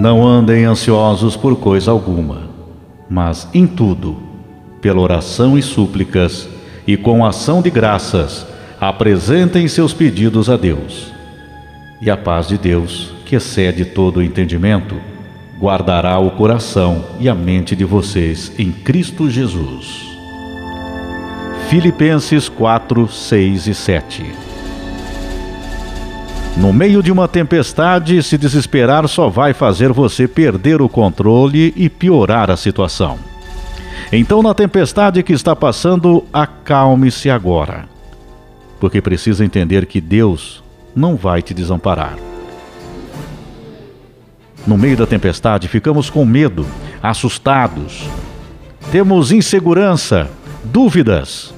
Não andem ansiosos por coisa alguma, mas em tudo, pela oração e súplicas, e com ação de graças, apresentem seus pedidos a Deus. E a paz de Deus, que excede todo o entendimento, guardará o coração e a mente de vocês em Cristo Jesus. Filipenses 4, 6 e 7 No meio de uma tempestade, se desesperar só vai fazer você perder o controle e piorar a situação. Então, na tempestade que está passando, acalme-se agora, porque precisa entender que Deus não vai te desamparar. No meio da tempestade, ficamos com medo, assustados, temos insegurança, dúvidas.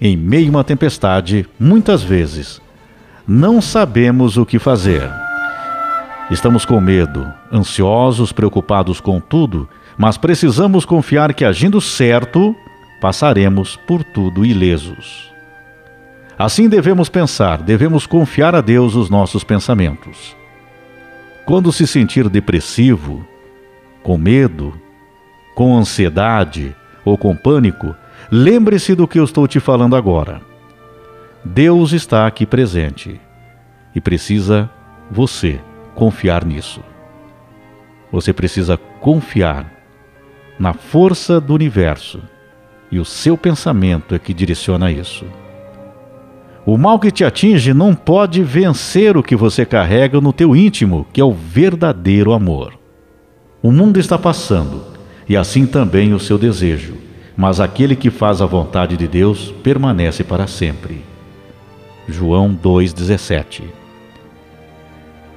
Em meio a uma tempestade, muitas vezes, não sabemos o que fazer. Estamos com medo, ansiosos, preocupados com tudo, mas precisamos confiar que agindo certo, passaremos por tudo ilesos. Assim devemos pensar, devemos confiar a Deus os nossos pensamentos. Quando se sentir depressivo, com medo, com ansiedade ou com pânico, lembre-se do que eu estou te falando agora. Deus está aqui presente e precisa você confiar nisso. Você precisa confiar na força do universo e o seu pensamento é que direciona isso. O mal que te atinge não pode vencer o que você carrega no teu íntimo, que é o verdadeiro amor. O mundo está passando, e assim também o seu desejo, mas aquele que faz a vontade de Deus permanece para sempre. João 2,17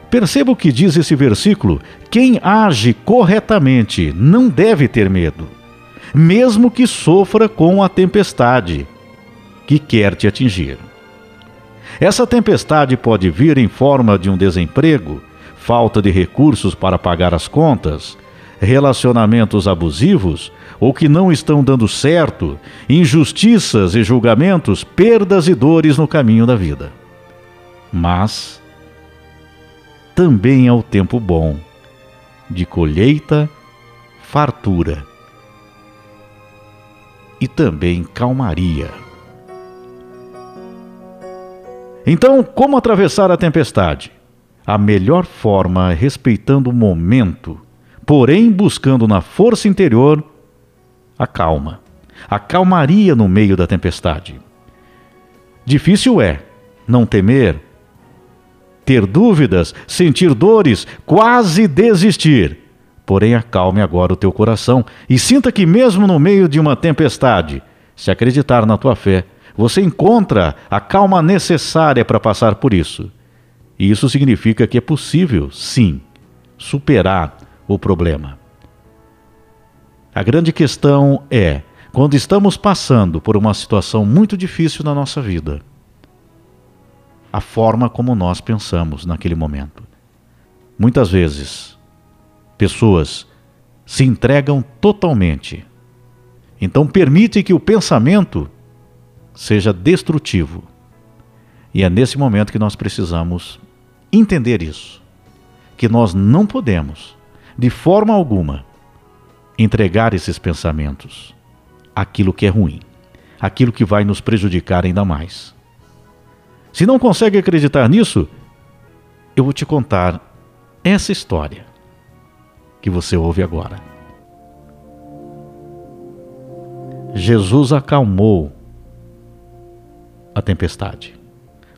Perceba o que diz esse versículo: quem age corretamente não deve ter medo, mesmo que sofra com a tempestade que quer te atingir. Essa tempestade pode vir em forma de um desemprego, falta de recursos para pagar as contas, relacionamentos abusivos ou que não estão dando certo, injustiças e julgamentos, perdas e dores no caminho da vida. Mas também é o tempo bom de colheita, fartura e também calmaria. Então, como atravessar a tempestade? A melhor forma é respeitando o momento, porém buscando na força interior a calma, a calmaria no meio da tempestade. Difícil é não temer, ter dúvidas, sentir dores, quase desistir. Porém, acalme agora o teu coração e sinta que, mesmo no meio de uma tempestade, se acreditar na tua fé, você encontra a calma necessária para passar por isso. E isso significa que é possível, sim, superar o problema. A grande questão é, quando estamos passando por uma situação muito difícil na nossa vida, a forma como nós pensamos naquele momento. Muitas vezes, pessoas se entregam totalmente. Então, permite que o pensamento seja destrutivo. E é nesse momento que nós precisamos entender isso. Que nós não podemos, de forma alguma, entregar esses pensamentos aquilo que é ruim, aquilo que vai nos prejudicar ainda mais. Se não consegue acreditar nisso, eu vou te contar essa história que você ouve agora. Jesus acalmou a tempestade.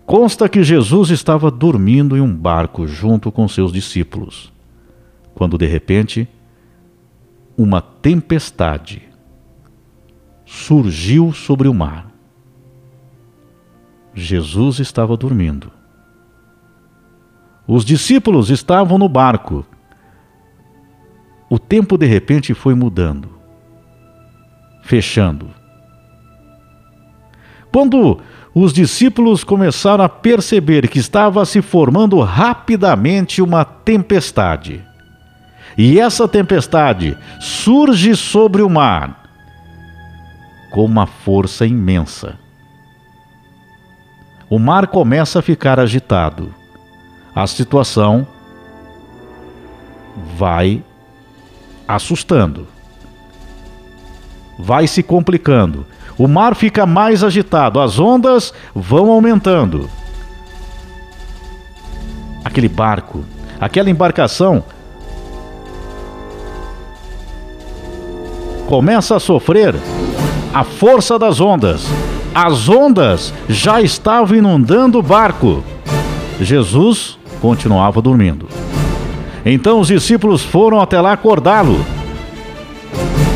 Consta que Jesus estava dormindo em um barco junto com seus discípulos, quando de repente uma tempestade surgiu sobre o mar. Jesus estava dormindo. Os discípulos estavam no barco. O tempo de repente foi mudando, fechando. Quando os discípulos começaram a perceber que estava se formando rapidamente uma tempestade. E essa tempestade surge sobre o mar com uma força imensa. O mar começa a ficar agitado. A situação vai assustando, vai se complicando. O mar fica mais agitado, as ondas vão aumentando. Aquele barco, aquela embarcação começa a sofrer a força das ondas. As ondas já estavam inundando o barco. Jesus continuava dormindo. Então os discípulos foram até lá acordá-lo,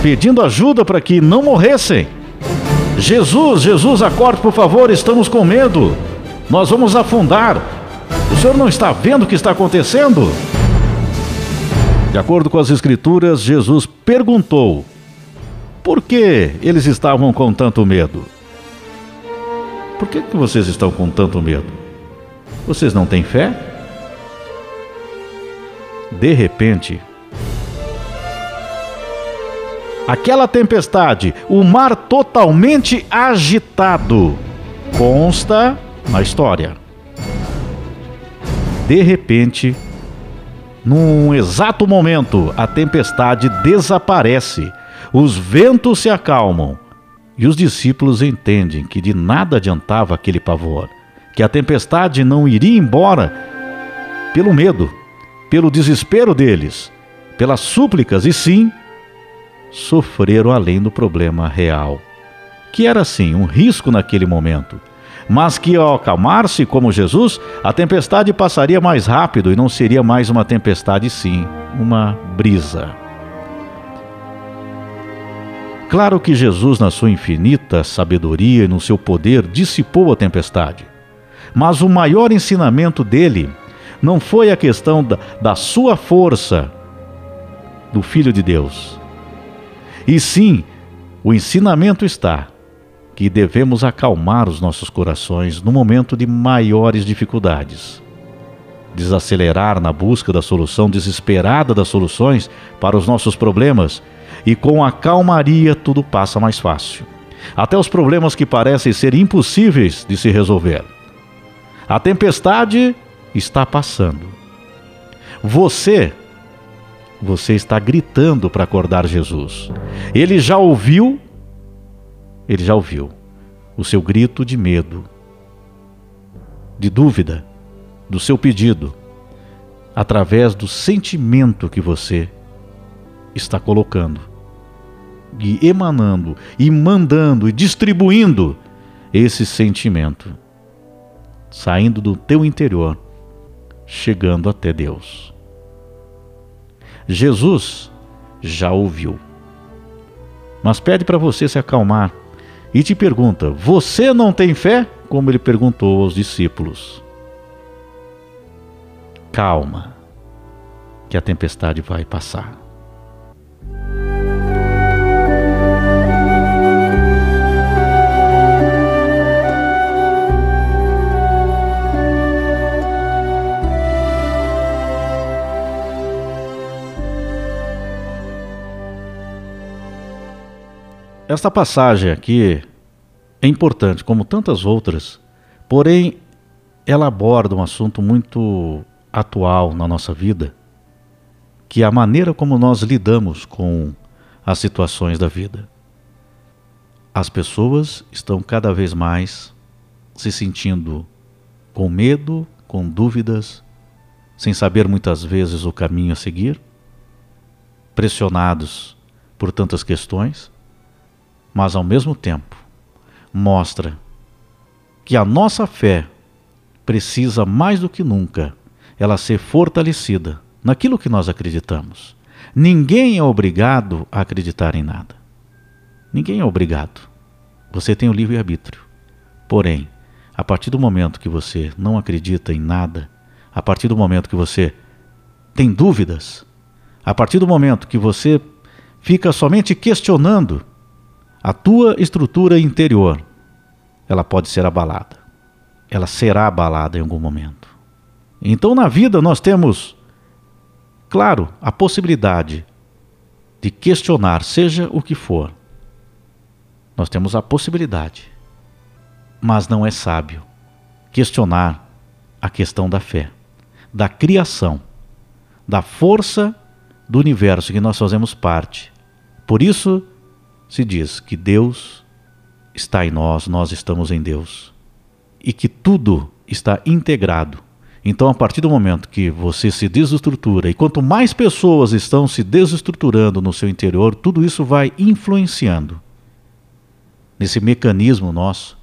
pedindo ajuda para que não morressem. Jesus, Jesus, acorde por favor, estamos com medo. Nós vamos afundar. O senhor não está vendo o que está acontecendo? De acordo com as Escrituras, Jesus perguntou por que eles estavam com tanto medo. Por que, que vocês estão com tanto medo? Vocês não têm fé? De repente, aquela tempestade, o mar totalmente agitado, consta na história. De repente, num exato momento, a tempestade desaparece, os ventos se acalmam e os discípulos entendem que de nada adiantava aquele pavor, que a tempestade não iria embora pelo medo, pelo desespero deles, pelas súplicas, e sim sofreram além do problema real, que era sim um risco naquele momento, mas que ao acalmar-se como Jesus, a tempestade passaria mais rápido e não seria mais uma tempestade, sim, uma brisa. Claro que Jesus, na sua infinita sabedoria e no seu poder, dissipou a tempestade. Mas o maior ensinamento dele não foi a questão da, da sua força, do Filho de Deus. E sim, o ensinamento está que devemos acalmar os nossos corações no momento de maiores dificuldades. Desacelerar na busca da solução desesperada das soluções para os nossos problemas e com a calmaria tudo passa mais fácil. Até os problemas que parecem ser impossíveis de se resolver. A tempestade está passando. Você, você está gritando para acordar Jesus. Ele já ouviu, ele já ouviu o seu grito de medo, de dúvida, do seu pedido, através do sentimento que você está colocando e emanando e mandando e distribuindo esse sentimento, saindo do teu interior, chegando até Deus. Jesus já ouviu, mas pede para você se acalmar e te pergunta: Você não tem fé? Como ele perguntou aos discípulos. Calma, que a tempestade vai passar. Esta passagem aqui é importante, como tantas outras, porém ela aborda um assunto muito atual na nossa vida, que é a maneira como nós lidamos com as situações da vida. As pessoas estão cada vez mais se sentindo com medo, com dúvidas, sem saber muitas vezes o caminho a seguir, pressionados por tantas questões mas ao mesmo tempo mostra que a nossa fé precisa mais do que nunca ela ser fortalecida naquilo que nós acreditamos. Ninguém é obrigado a acreditar em nada. Ninguém é obrigado. Você tem o livre arbítrio. Porém, a partir do momento que você não acredita em nada, a partir do momento que você tem dúvidas, a partir do momento que você fica somente questionando a tua estrutura interior, ela pode ser abalada. Ela será abalada em algum momento. Então, na vida, nós temos, claro, a possibilidade de questionar, seja o que for. Nós temos a possibilidade, mas não é sábio questionar a questão da fé, da criação, da força do universo que nós fazemos parte. Por isso se diz que Deus está em nós, nós estamos em Deus. E que tudo está integrado. Então, a partir do momento que você se desestrutura, e quanto mais pessoas estão se desestruturando no seu interior, tudo isso vai influenciando nesse mecanismo nosso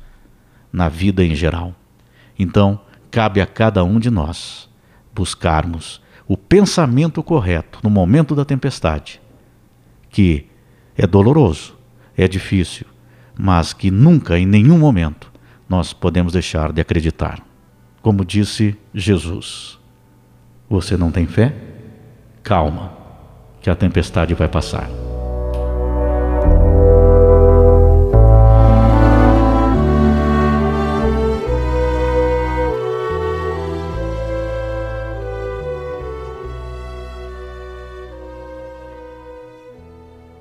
na vida em geral. Então, cabe a cada um de nós buscarmos o pensamento correto no momento da tempestade, que é doloroso, é difícil, mas que nunca, em nenhum momento, nós podemos deixar de acreditar. Como disse Jesus: Você não tem fé? Calma, que a tempestade vai passar.